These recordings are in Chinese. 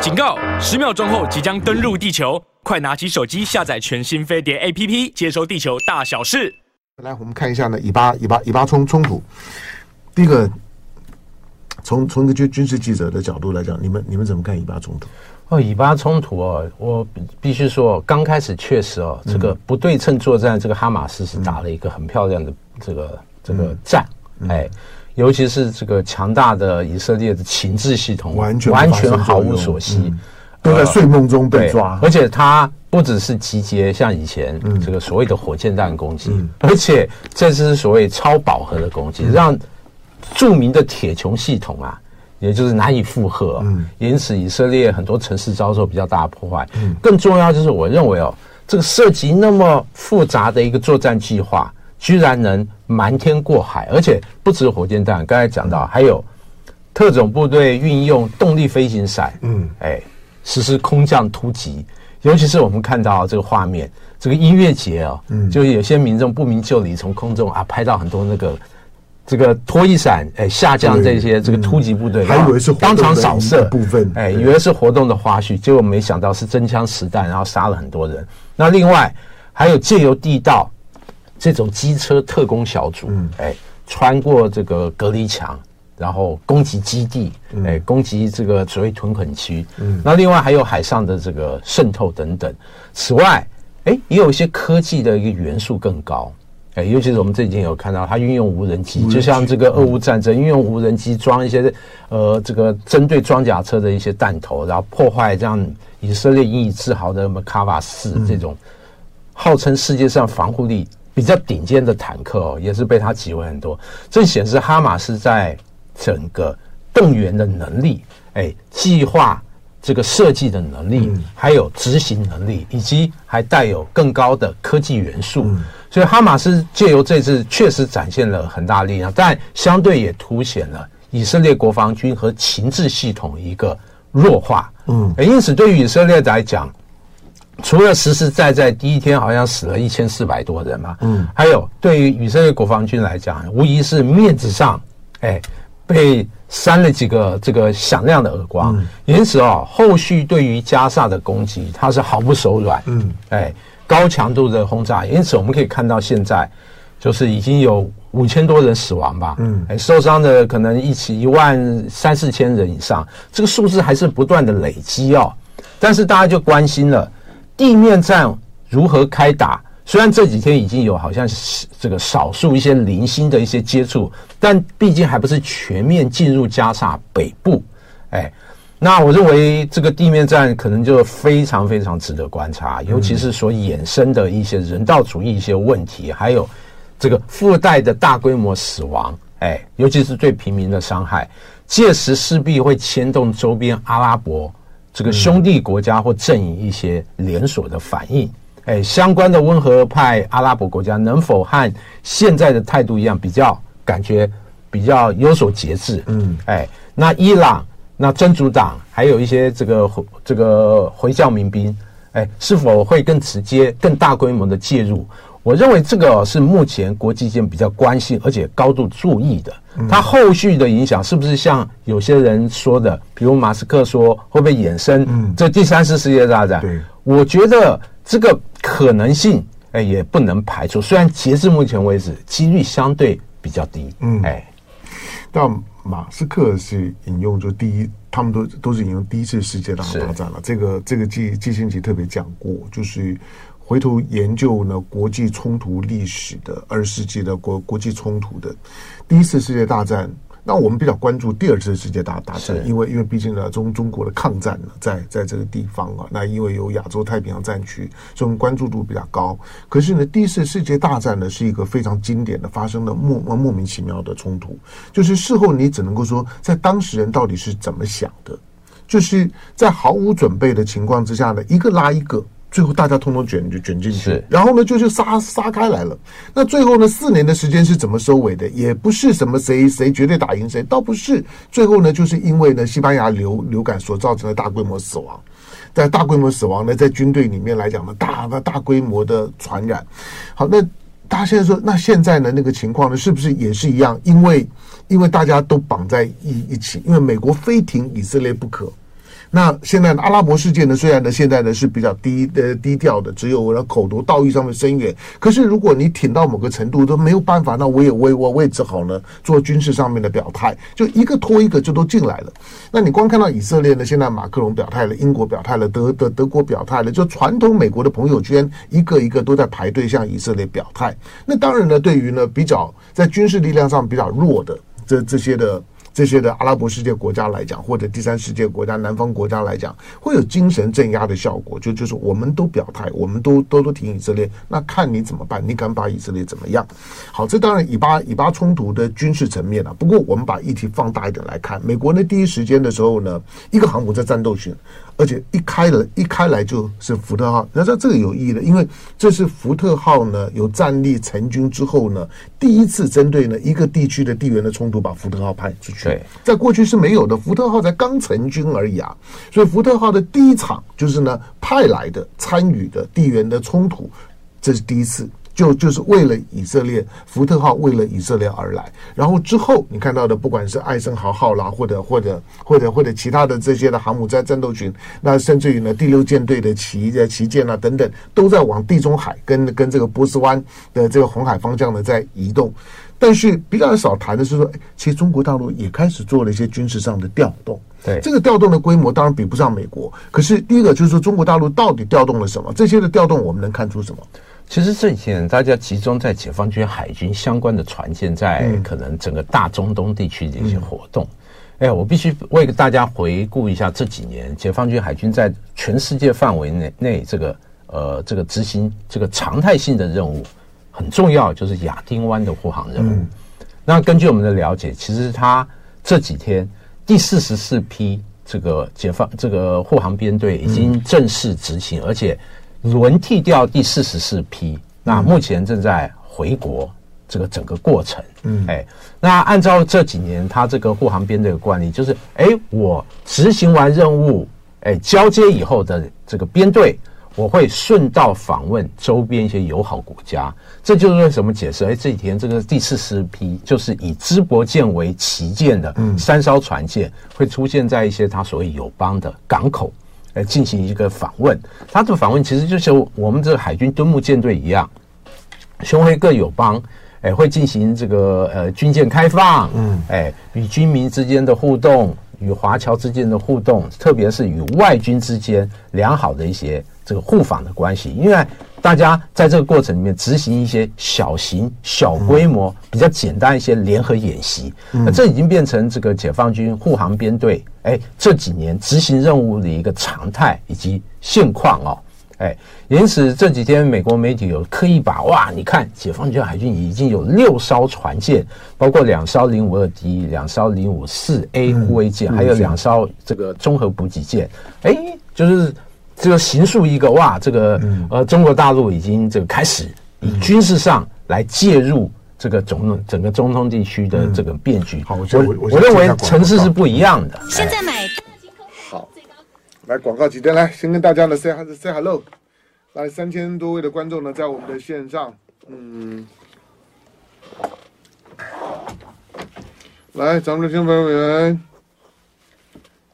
警告！十秒钟后即将登陆地球，快拿起手机下载全新飞碟 APP，接收地球大小事。来，我们看一下呢，以巴以巴以巴冲冲突。第一个，从从一个军军事记者的角度来讲，你们你们怎么看以巴冲突？哦，以巴冲突哦，我必须说，刚开始确实哦，这个不对称作战，这个哈马斯是打了一个很漂亮的这个这个战，哎。尤其是这个强大的以色列的情治系统，完全完全毫无所惜，嗯，都在睡梦中被抓。呃、而且它不只是集结像以前这个所谓的火箭弹攻击，嗯，而且这次是所谓超饱和的攻击，嗯，让著名的铁穹系统啊，也就是难以负荷，嗯，因此以色列很多城市遭受比较大的破坏。嗯，更重要就是我认为哦，这个涉及那么复杂的一个作战计划。居然能瞒天过海，而且不止火箭弹，刚才讲到还有特种部队运用动力飞行伞，嗯，哎，实施空降突击。尤其是我们看到这个画面，这个音乐节哦，嗯，就有些民众不明就里从空中啊拍到很多那个这个拖衣伞哎下降这些这个突击部队，还以为是当场扫射部分，哎，以为是活动的花絮，结果没想到是真枪实弹，然后杀了很多人。那另外还有借由地道。这种机车特工小组，嗯，哎，穿过这个隔离墙，然后攻击基地，哎，攻击这个所谓屯垦区，嗯，那另外还有海上的这个渗透等等。此外，哎，也有一些科技的一个元素更高，哎，尤其是我们最近有看到，它运用无人机，就像这个俄乌战争运用无人机装一些呃这个针对装甲车的一些弹头，然后破坏这样以色列引以自豪的什么卡瓦四这种号称世界上防护力。比较顶尖的坦克哦，也是被他击毁很多。这显示哈马斯在整个动员的能力，哎，计划这个设计的能力，还有执行能力，以及还带有更高的科技元素。所以哈马斯借由这次确实展现了很大力量，但相对也凸显了以色列国防军和情治系统一个弱化。嗯，因此对于以色列来讲。除了实实在在第一天好像死了一千四百多人嘛，嗯，还有对于以色列国防军来讲，无疑是面子上，哎，被扇了几个这个响亮的耳光。嗯、因此哦，后续对于加萨的攻击，它是毫不手软，嗯，哎，高强度的轰炸。因此我们可以看到，现在就是已经有五千多人死亡吧，嗯，哎，受伤的可能一起一万三四千人以上，这个数字还是不断的累积哦。但是大家就关心了。地面战如何开打？虽然这几天已经有好像是这个少数一些零星的一些接触，但毕竟还不是全面进入加沙北部。哎，那我认为这个地面战可能就非常非常值得观察，尤其是所衍生的一些人道主义一些问题，还有这个附带的大规模死亡，哎，尤其是对平民的伤害，届时势必会牵动周边阿拉伯。这个兄弟国家或阵营一些连锁的反应，哎，相关的温和派阿拉伯国家能否和现在的态度一样，比较感觉比较有所节制？嗯，哎，那伊朗、那真主党还有一些这个这个回教民兵，哎，是否会更直接、更大规模的介入？我认为这个是目前国际间比较关心而且高度注意的。它后续的影响是不是像有些人说的，比如马斯克说会不会衍生这第三次世界大战？对，我觉得这个可能性哎也不能排除。虽然截至目前为止几率相对比较低。嗯，哎，但马斯克是引用就第一，他们都都是引用第一次世界大战了。这个这个季季辛吉特别讲过，就是。回头研究呢，国际冲突历史的二十世纪的国国际冲突的第一次世界大战，那我们比较关注第二次世界大大战，因为因为毕竟呢中中国的抗战呢在在这个地方啊，那因为有亚洲太平洋战区，所以我们关注度比较高。可是呢，第一次世界大战呢是一个非常经典的发生的莫莫名其妙的冲突，就是事后你只能够说，在当事人到底是怎么想的，就是在毫无准备的情况之下呢，一个拉一个。最后大家通通卷就卷进去，然后呢就就杀杀开来了。那最后呢四年的时间是怎么收尾的？也不是什么谁谁绝对打赢谁，倒不是。最后呢就是因为呢西班牙流流感所造成的大规模死亡，在大规模死亡呢在军队里面来讲呢大的大规模的传染。好，那大家现在说，那现在呢那个情况呢是不是也是一样？因为因为大家都绑在一一起，因为美国非停以色列不可。那现在阿拉伯世界呢，虽然呢现在呢是比较低呃低调的，只有口头道义上面声援。可是如果你挺到某个程度都没有办法，那我也我也我我也只好呢做军事上面的表态，就一个拖一个就都进来了。那你光看到以色列呢，现在马克龙表态了，英国表态了，德德德国表态了，就传统美国的朋友圈一个一个都在排队向以色列表态。那当然呢，对于呢比较在军事力量上比较弱的这这些的。这些的阿拉伯世界国家来讲，或者第三世界国家、南方国家来讲，会有精神镇压的效果。就就是我们都表态，我们都都都挺以色列，那看你怎么办？你敢把以色列怎么样？好，这当然以巴以巴冲突的军事层面啊。不过我们把议题放大一点来看，美国呢第一时间的时候呢，一个航母在战斗群。而且一开了，一开来就是福特号。那这这个有意义的，因为这是福特号呢有战力成军之后呢，第一次针对呢一个地区的地缘的冲突，把福特号派出去。对，在过去是没有的，福特号才刚成军而已啊。所以福特号的第一场就是呢派来的参与的地缘的冲突，这是第一次。就就是为了以色列，福特号为了以色列而来。然后之后你看到的，不管是艾森豪号啦，或者或者或者或者其他的这些的航母在战斗群，那甚至于呢第六舰队的旗的旗舰啊等等，都在往地中海跟跟这个波斯湾的这个红海方向呢在移动。但是比较少谈的是说，其实中国大陆也开始做了一些军事上的调动。对，这个调动的规模当然比不上美国，可是第一个就是说中国大陆到底调动了什么？这些的调动我们能看出什么？其实这几天大家集中在解放军海军相关的船舰，在可能整个大中东地区的一些活动。哎，我必须为大家回顾一下这几年解放军海军在全世界范围内内这个呃这个执行这个常态性的任务，很重要就是亚丁湾的护航任务。那根据我们的了解，其实他这几天第四十四批这个解放这个护航编队已经正式执行，而且。轮替掉第四十四批，那目前正在回国这个整个过程。嗯，哎，那按照这几年他这个护航编队的惯例，就是哎，我执行完任务，哎，交接以后的这个编队，我会顺道访问周边一些友好国家。这就是为什么解释，哎，这几天这个第四十四批就是以淄博舰为旗舰的三艘船舰，会出现在一些他所谓友邦的港口。来进行一个访问，他的访问其实就是我们这个海军敦睦舰队一样，兄黑各友邦，哎，会进行这个呃军舰开放，嗯，哎，与军民之间的互动，与华侨之间的互动，特别是与外军之间良好的一些这个互访的关系，因为。大家在这个过程里面执行一些小型、小规模、比较简单一些联合演习，那这已经变成这个解放军护航编队哎这几年执行任务的一个常态以及现况哦，哎，因此这几天美国媒体有刻意把哇，你看解放军海军已经有六艘船舰，包括两艘零五二 D、两艘零五四 A 护卫舰，还有两艘这个综合补给舰，哎，就是。这个形塑一个哇，这个呃，中国大陆已经这个开始以军事上来介入这个总整个中东地区的这个变局。好，我我我认为层次是不一样的。现在买。好，来广告几天来，先跟大家呢 say say hello，来三千多位的观众呢在我们的线上，嗯，来咱们的听众朋友们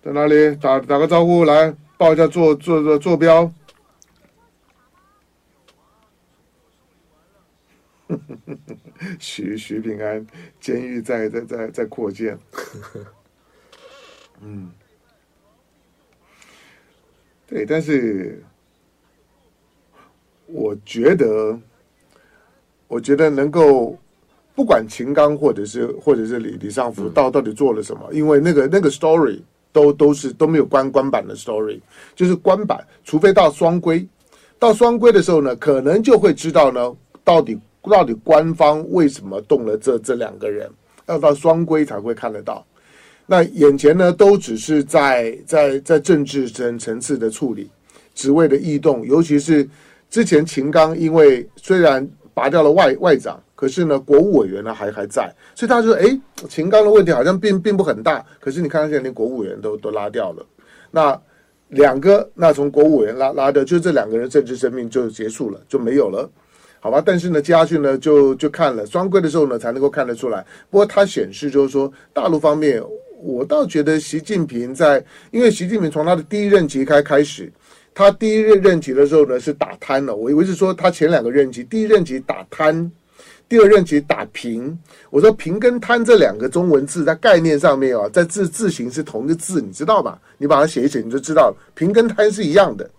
在哪里？打打个招呼来。报一下坐坐坐坐标。徐徐平安，监狱在在在在扩建。嗯，对，但是我觉得，我觉得能够不管秦刚或者是或者是李李尚福到到底做了什么，因为那个那个 story。都都是都没有官官版的 story，就是官版，除非到双规，到双规的时候呢，可能就会知道呢，到底到底官方为什么动了这这两个人，要到双规才会看得到。那眼前呢，都只是在在在政治层层次的处理，职位的异动，尤其是之前秦刚，因为虽然拔掉了外外长。可是呢，国务委员呢还还在，所以他说：“哎，秦刚的问题好像并并不很大。可是你看，他现在连国务委员都都拉掉了，那两个，那从国务委员拉拉掉，就这两个人政治生命就结束了，就没有了，好吧？但是呢，接下去呢，就就看了双规的时候呢，才能够看得出来。不过它显示就是说，大陆方面我倒觉得习近平在，因为习近平从他的第一任期开开始，他第一任任期的时候呢是打贪了。我以为是说他前两个任期，第一任期打贪，第二任期打平。我说平跟贪这两个中文字在概念上面啊，在字字形是同一个字，你知道吧？你把它写一写，你就知道，平跟贪是一样的。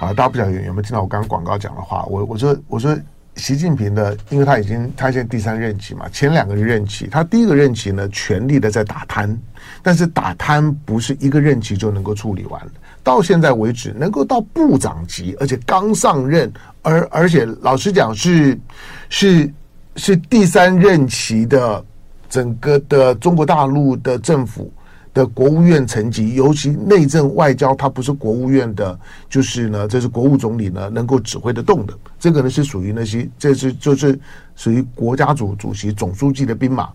啊，大家不晓得有没有听到我刚刚广告讲的话？我我说我说。习近平的，因为他已经他现在第三任期嘛，前两个任期，他第一个任期呢，全力的在打贪，但是打贪不是一个任期就能够处理完的，到现在为止，能够到部长级，而且刚上任，而而且老实讲是是是第三任期的整个的中国大陆的政府。的国务院层级，尤其内政外交，它不是国务院的，就是呢，这是国务总理呢能够指挥得动的。这个呢是属于那些，这是就是属于国家主主席、总书记的兵马。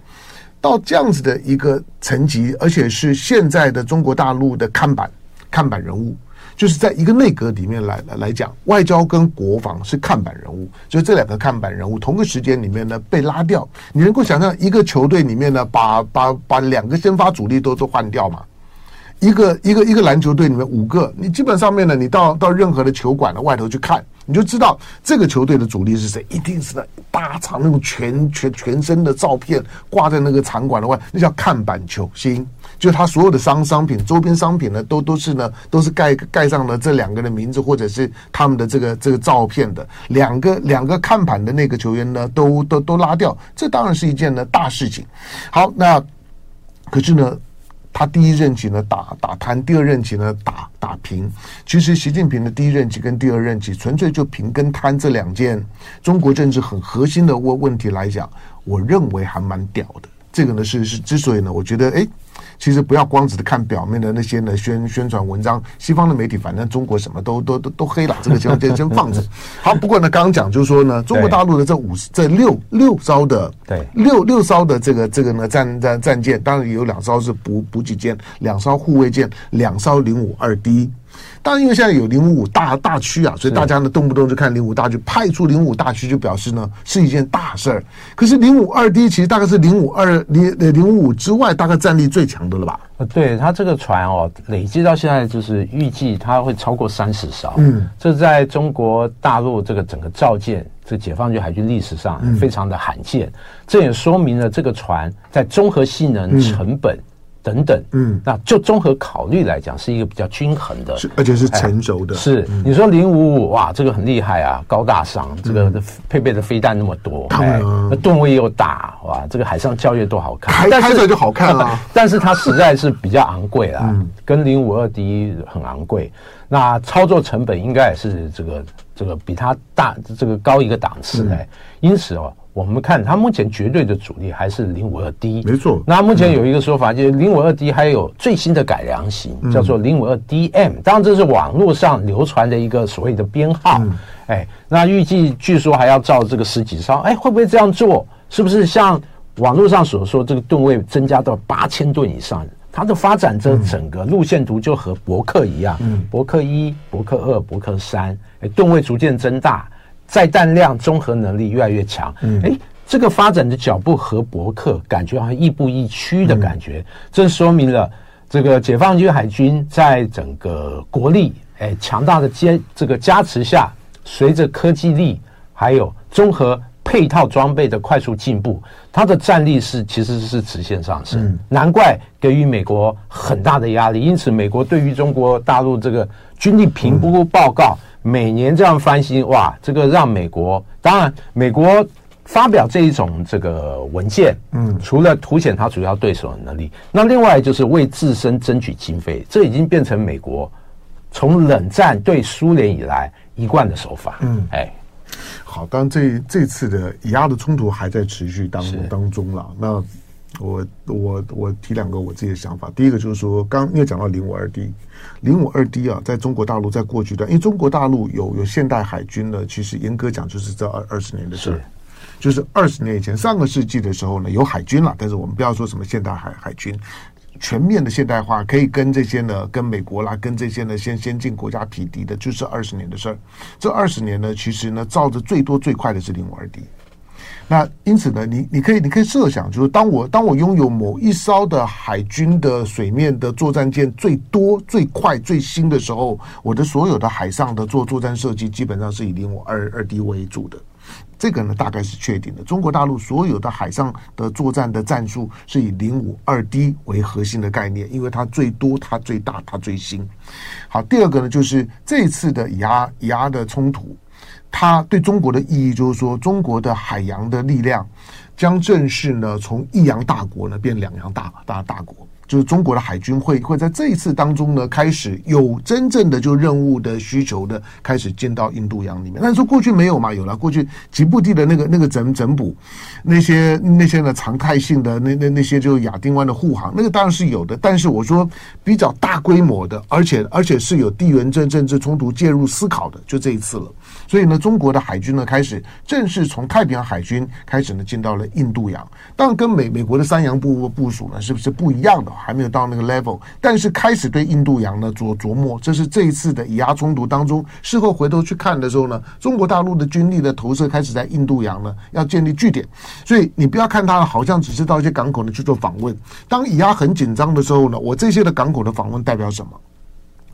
到这样子的一个层级，而且是现在的中国大陆的看板看板人物。就是在一个内阁里面来来讲，外交跟国防是看板人物，就这两个看板人物同个时间里面呢被拉掉，你能够想象一个球队里面呢把把把两个先发主力都都换掉吗？一个一个一个篮球队里面五个，你基本上面呢，你到到任何的球馆的外头去看，你就知道这个球队的主力是谁，一定是那大场那种全全全身的照片挂在那个场馆的外，那叫看板球星。就他所有的商商品、周边商品呢，都都是呢，都是盖盖上了这两个的名字，或者是他们的这个这个照片的。两个两个看板的那个球员呢，都都都拉掉，这当然是一件呢大事情。好，那可是呢，他第一任期呢打打贪，第二任期呢打打平。其实习近平的第一任期跟第二任期，纯粹就平跟贪这两件中国政治很核心的问问题来讲，我认为还蛮屌的。这个呢是是之所以呢，我觉得哎。其实不要光只是看表面的那些呢宣宣传文章，西方的媒体反正中国什么都都都都黑了，这个先先先 放着。好，不过呢，刚刚讲就是说呢，中国大陆的这五这六六艘的对六六艘的这个这个呢战战战舰，当然有两艘是补补给舰，两艘护卫舰，两艘零五二 D。当然，因为现在有零五五大大区啊，所以大家呢动不动就看零五大区，派出零五大区就表示呢是一件大事儿。可是零五二 D 其实大概是零五二零零五五之外，大概战力最强的了吧？呃，对，它这个船哦，累计到现在就是预计它会超过三十艘。嗯，这在中国大陆这个整个造舰，这解放军海军历史上非常的罕见。这也说明了这个船在综合性能、成本。等等，嗯，那就综合考虑来讲，是一个比较均衡的，而且是成熟的。哎、是、嗯、你说零五五哇，这个很厉害啊，高大上，这个配备的飞弹那么多，嗯、哎，那吨位又大，哇，这个海上校阅多好看，开开出来就好看啊。但是它实在是比较昂贵啦，嗯、跟零五二 D 很昂贵。那操作成本应该也是这个这个比它大，这个高一个档次哎，嗯、因此哦。我们看它目前绝对的主力还是零五二 D，没错。那目前有一个说法，就是零五二 D 还有最新的改良型，叫做零五二 DM。当然这是网络上流传的一个所谓的编号。哎，那预计据说还要造这个十几艘。哎，会不会这样做？是不是像网络上所说，这个吨位增加到八千吨以上？它的发展这整个路线图就和伯克一样，伯克一、伯克二、伯克三，哎，吨位逐渐增大。载弹量综合能力越来越强，嗯，哎，这个发展的脚步和伯克感觉好像亦步亦趋的感觉，这说明了这个解放军海军在整个国力哎强大的坚这个加持下，随着科技力还有综合配套装备的快速进步，它的战力是其实是直线上升，难怪给予美国很大的压力，因此美国对于中国大陆这个军力评估报告。每年这样翻新，哇，这个让美国，当然美国发表这一种这个文件，嗯，除了凸显它主要对手的能力，那另外就是为自身争取经费，这已经变成美国从冷战对苏联以来一贯的手法，嗯，哎，好，当然这这次的以阿的冲突还在持续当当中了，那。我我我提两个我自己的想法，第一个就是说，刚因为讲到零五二 D，零五二 D 啊，在中国大陆在过去的，因为中国大陆有有现代海军呢，其实严格讲就是这二二十年的事，是。就是二十年以前，上个世纪的时候呢，有海军了，但是我们不要说什么现代海海军，全面的现代化，可以跟这些呢，跟美国啦，跟这些呢先先进国家匹敌的，就是二十年的事儿。这二十年呢，其实呢，造的最多最快的是零五二 D。那因此呢，你你可以你可以设想，就是当我当我拥有某一艘的海军的水面的作战舰最多最快最新的时候，我的所有的海上的做作战设计基本上是以零五二二 D 为主的。这个呢，大概是确定的。中国大陆所有的海上的作战的战术是以零五二 D 为核心的概念，因为它最多、它最大、它最新。好，第二个呢，就是这次的以牙以阿的冲突，它对中国的意义就是说，中国的海洋的力量将正式呢从一洋大国呢变两洋大大大国。就是中国的海军会会在这一次当中呢，开始有真正的就任务的需求的开始进到印度洋里面。但是说过去没有嘛？有了过去吉布地的那个那个整整补那些那些呢常态性的那那那些就亚丁湾的护航，那个当然是有的。但是我说比较大规模的，而且而且是有地缘政政治冲突介入思考的，就这一次了。所以呢，中国的海军呢开始正式从太平洋海军开始呢进到了印度洋。当然跟美美国的三洋部部署呢是不是不一样的？还没有到那个 level，但是开始对印度洋呢琢琢磨，这是这一次的以阿冲突当中，事后回头去看的时候呢，中国大陆的军力的投射开始在印度洋呢要建立据点，所以你不要看它好像只是到一些港口呢去做访问。当以阿很紧张的时候呢，我这些的港口的访问代表什么？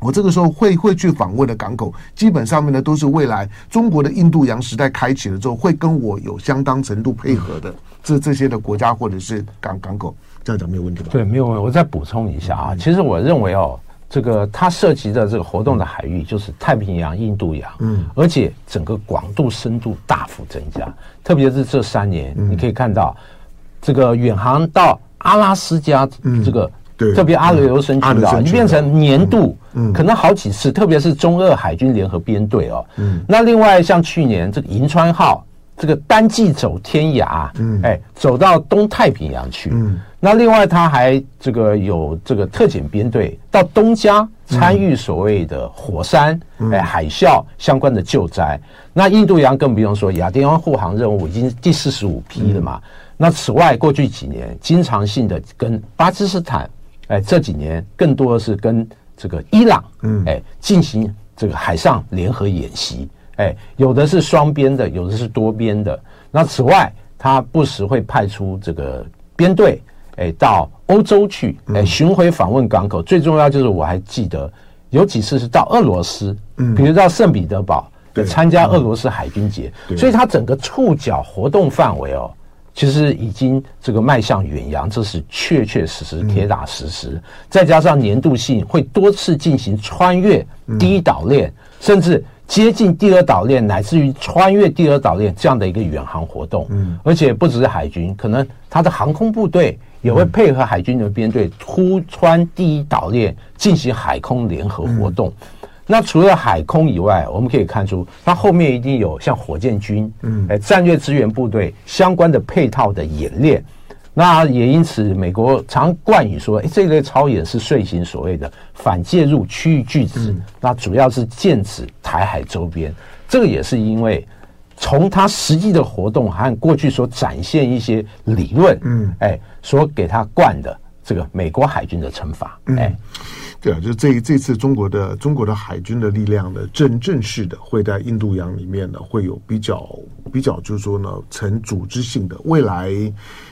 我这个时候会会去访问的港口，基本上面呢都是未来中国的印度洋时代开启了之后，会跟我有相当程度配合的这这些的国家或者是港港口。这样讲没有问题吧？对，没有问题。我再补充一下啊，其实我认为哦，这个它涉及的这个活动的海域就是太平洋、印度洋，嗯，而且整个广度、深度大幅增加。特别是这三年，你可以看到这个远航到阿拉斯加，这个对，特别阿留申群岛，你变成年度，嗯，可能好几次。特别是中俄海军联合编队哦，嗯，那另外像去年这个银川号。这个单骑走天涯，嗯，哎，走到东太平洋去，嗯，那另外他还这个有这个特遣编队到东加参与所谓的火山，哎，海啸相关的救灾。那印度洋更不用说，亚丁湾护航任务已经第四十五批了嘛。那此外，过去几年经常性的跟巴基斯坦，哎，这几年更多的是跟这个伊朗，嗯，哎，进行这个海上联合演习。哎，有的是双边的，有的是多边的。那此外，他不时会派出这个编队，哎，到欧洲去，哎，巡回访问港口。嗯、最重要就是我还记得有几次是到俄罗斯，嗯，比如到圣彼得堡，对，参加俄罗斯海军节。嗯、所以他整个触角活动范围哦，其实已经这个迈向远洋，这是确确实实、铁打实实。嗯、再加上年度性，会多次进行穿越第一岛链，嗯、甚至。接近第二岛链，乃至于穿越第二岛链这样的一个远航活动，嗯，而且不只是海军，可能他的航空部队也会配合海军的编队突穿第一岛链进行海空联合活动。嗯、那除了海空以外，我们可以看出，它后面一定有像火箭军，嗯，哎，战略支援部队相关的配套的演练。那也因此，美国常冠以说，哎，这类操演是遂行所谓的反介入区域拒止。嗯、那主要是剑指台海周边。这个也是因为从他实际的活动和过去所展现一些理论，嗯，哎，所给他冠的这个美国海军的惩罚，哎。嗯对啊，就这这次中国的中国的海军的力量呢，正正式的会在印度洋里面呢，会有比较比较，就是说呢，成组织性的。未来，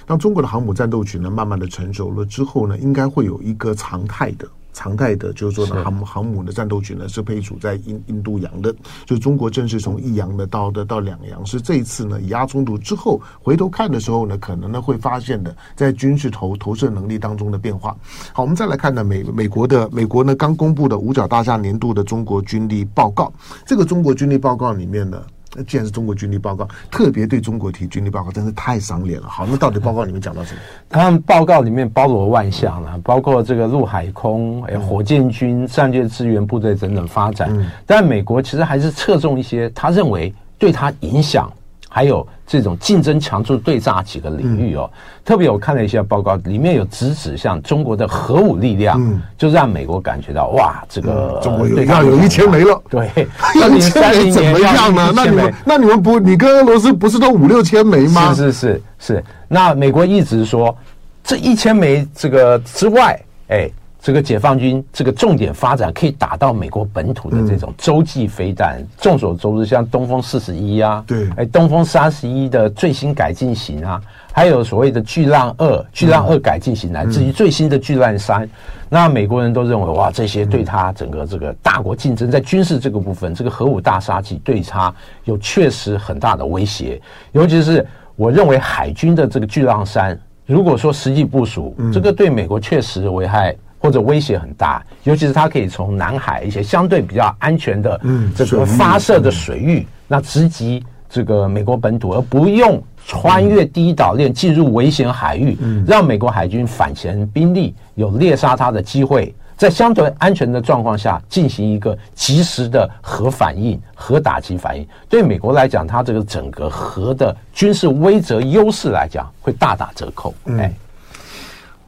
当中国的航母战斗群呢，慢慢的成熟了之后呢，应该会有一个常态的。常态的，就是说呢，航母航母的战斗群呢是配属在印印度洋的，就中国正式从一洋的到的到两洋，是这一次呢以阿冲突之后回头看的时候呢，可能呢会发现的在军事投投射能力当中的变化。好，我们再来看呢美美国的美国呢刚公布的五角大厦年度的中国军力报告，这个中国军力报告里面呢。那既然是中国军力报告，特别对中国提军力报告，真是太赏脸了。好，那到底报告里面讲到什么？他们报告里面包罗万象了，包括这个陆海空、哎，火箭军、战略支援部队等等发展。嗯、但美国其实还是侧重一些他认为对他影响。还有这种竞争强度对炸几个领域哦，嗯、特别我看了一些报告，里面有直指向中国的核武力量，嗯、就让美国感觉到哇，这个中国有要有一千枚了，对，一千枚怎么样呢？那你们那你们不，你跟俄罗斯不是都五六千枚吗？是是是是，那美国一直说这一千枚这个之外，哎。这个解放军这个重点发展可以打到美国本土的这种洲际飞弹，嗯、众所周知，像东风四十一啊，对，哎，东风三十一的最新改进型啊，还有所谓的巨浪二、巨浪二改进型，乃至于最新的巨浪三，嗯、那美国人都认为哇，这些对他整个这个大国竞争在军事这个部分，这个核武大杀器对他有确实很大的威胁，尤其是我认为海军的这个巨浪三，如果说实际部署，嗯、这个对美国确实危害。或者威胁很大，尤其是它可以从南海一些相对比较安全的这个发射的水域，那直击这个美国本土，而不用穿越第一岛链进入危险海域，让美国海军反潜兵力有猎杀它的机会，在相对安全的状况下进行一个及时的核反应、核打击反应，对美国来讲，它这个整个核的军事威慑优势来讲会大打折扣。哎，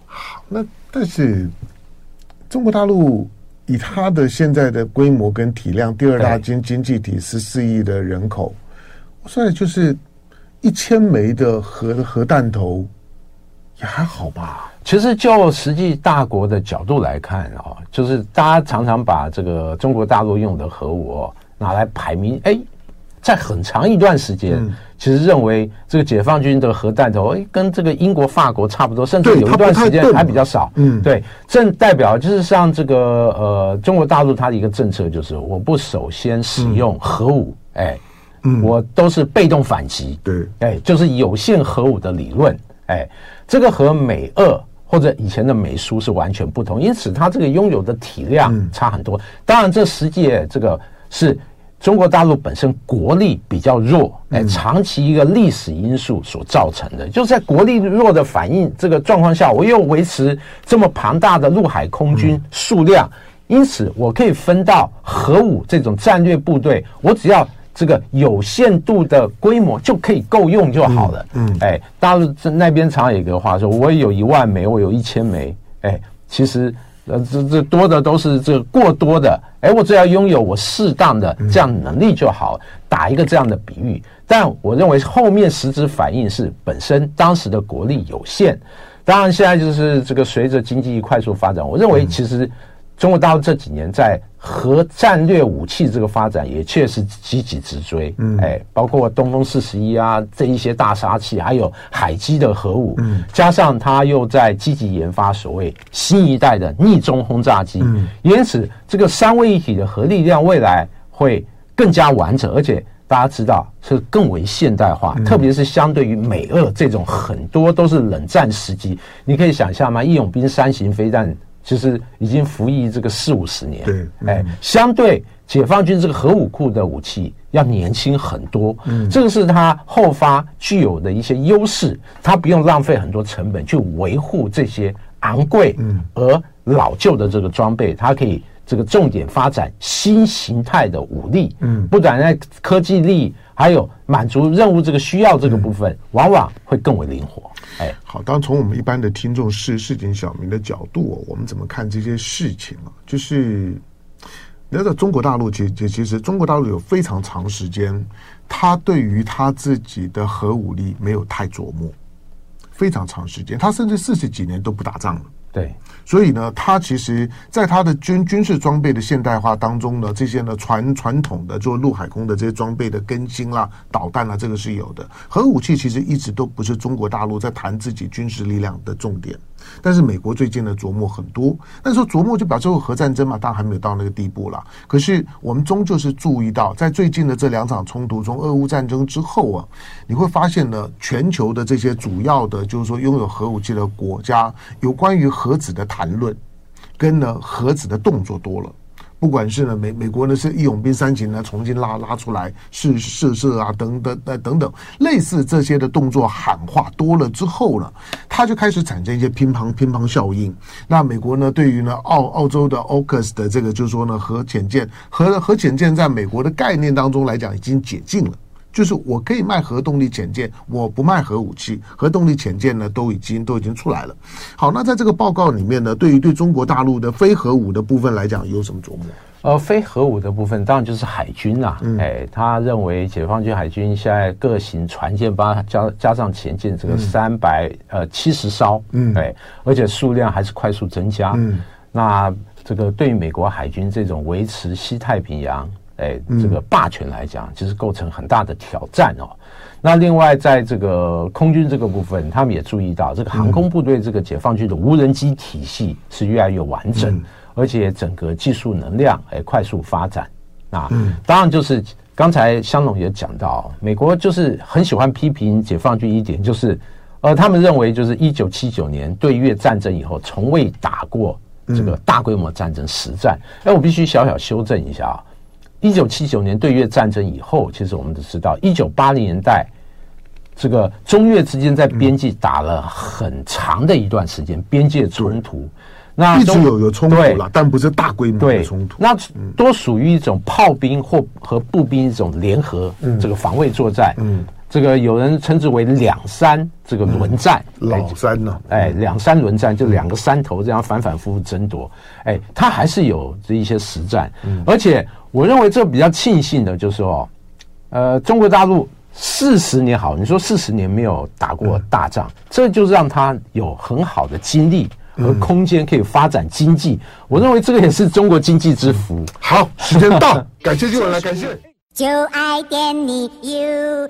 好，那但是。中国大陆以它的现在的规模跟体量，第二大经经济体，十四亿的人口，我算就是一千枚的核核弹头也还好吧。其实就实际大国的角度来看啊，就是大家常常把这个中国大陆用的核武拿来排名，哎。在很长一段时间，嗯、其实认为这个解放军的核弹头，哎，跟这个英国、法国差不多，甚至有一段时间还比较少。嗯，对，正代表就是像这个呃，中国大陆它的一个政策就是，我不首先使用核武，嗯、哎，嗯，我都是被动反击。对，哎，就是有限核武的理论，哎，这个和美俄或者以前的美苏是完全不同，因此它这个拥有的体量差很多。嗯、当然，这实际这个是。中国大陆本身国力比较弱，哎，长期一个历史因素所造成的，就是在国力弱的反应这个状况下，我又维持这么庞大的陆海空军数量，因此我可以分到核武这种战略部队，我只要这个有限度的规模就可以够用就好了。嗯，哎，大陆那边常有一个话说，我有一万枚，我有一千枚，哎，其实。呃，这这多的都是这过多的，哎，我只要拥有我适当的这样能力就好。打一个这样的比喻，但我认为后面实质反应是本身当时的国力有限。当然，现在就是这个随着经济快速发展，我认为其实。中国大陆这几年在核战略武器这个发展也确实积极直追，嗯，哎，包括东风四十一啊这一些大杀器，还有海基的核武，嗯，加上他又在积极研发所谓新一代的逆中轰炸机，嗯，因此这个三位一体的核力量未来会更加完整，而且大家知道是更为现代化，嗯，特别是相对于美俄这种很多都是冷战时期，你可以想象吗？义勇兵三型飞弹。其实已经服役这个四五十年，对，哎，相对解放军这个核武库的武器要年轻很多，嗯，这个是它后发具有的一些优势，它不用浪费很多成本去维护这些昂贵而老旧的这个装备，它可以这个重点发展新形态的武力，嗯，不短在科技力，还有满足任务这个需要这个部分，往往会更为灵活。哎，好，当从我们一般的听众是市井小民的角度，哦，我们怎么看这些事情啊？就是，你知道中国大陆其实其实中国大陆有非常长时间，他对于他自己的核武力没有太琢磨，非常长时间，他甚至四十几年都不打仗了。对。所以呢，它其实在它的军军事装备的现代化当中呢，这些呢传传统的做陆海空的这些装备的更新啦、导弹啦，这个是有的。核武器其实一直都不是中国大陆在谈自己军事力量的重点。但是美国最近的琢磨很多，那时候琢磨就表示核战争嘛，当然还没有到那个地步啦。可是我们终究是注意到，在最近的这两场冲突中，俄乌战争之后啊，你会发现呢，全球的这些主要的，就是说拥有核武器的国家，有关于核子的谈论，跟呢核子的动作多了。不管是呢美美国呢是义勇兵三型呢重新拉拉出来试试射啊等等呃等等类似这些的动作喊话多了之后呢，它就开始产生一些乒乓乒乓效应。那美国呢对于呢澳澳洲的 AUKUS 的这个就是说呢核潜舰核核潜舰在美国的概念当中来讲已经解禁了。就是我可以卖核动力潜舰，我不卖核武器，核动力潜舰呢都已经都已经出来了。好，那在这个报告里面呢，对于对中国大陆的非核武的部分来讲，有什么琢磨？呃，非核武的部分当然就是海军啦、啊。嗯、哎，他认为解放军海军现在各型船舰，把加加上前舰，这个三百、嗯、呃七十艘，嗯，哎，而且数量还是快速增加。嗯，那这个对于美国海军这种维持西太平洋，哎，这个霸权来讲，其实构成很大的挑战哦。那另外，在这个空军这个部分，他们也注意到，这个航空部队这个解放军的无人机体系是越来越完整。嗯而且整个技术能量哎快速发展，啊，当然就是刚才香农也讲到，美国就是很喜欢批评解放军一点，就是呃，他们认为就是一九七九年对越战争以后，从未打过这个大规模战争实战。哎，我必须小小修正一下啊，一九七九年对越战争以后，其实我们都知道，一九八零年代这个中越之间在边境打了很长的一段时间边界冲突。那一直有有冲突了，但不是大规模的冲突。那多属于一种炮兵或和步兵一种联合这个防卫作战。嗯，这个有人称之为两山这个轮战。老山呢？哎，两山轮战就两个山头这样反反复复争夺。哎，它还是有这一些实战。嗯，而且我认为这比较庆幸的就是说，呃，中国大陆四十年好，你说四十年没有打过大仗，这就让他有很好的精力。和空间可以发展经济，我认为这个也是中国经济之福。好，时间到，感谢今晚来，感谢。就爱点你 UFO。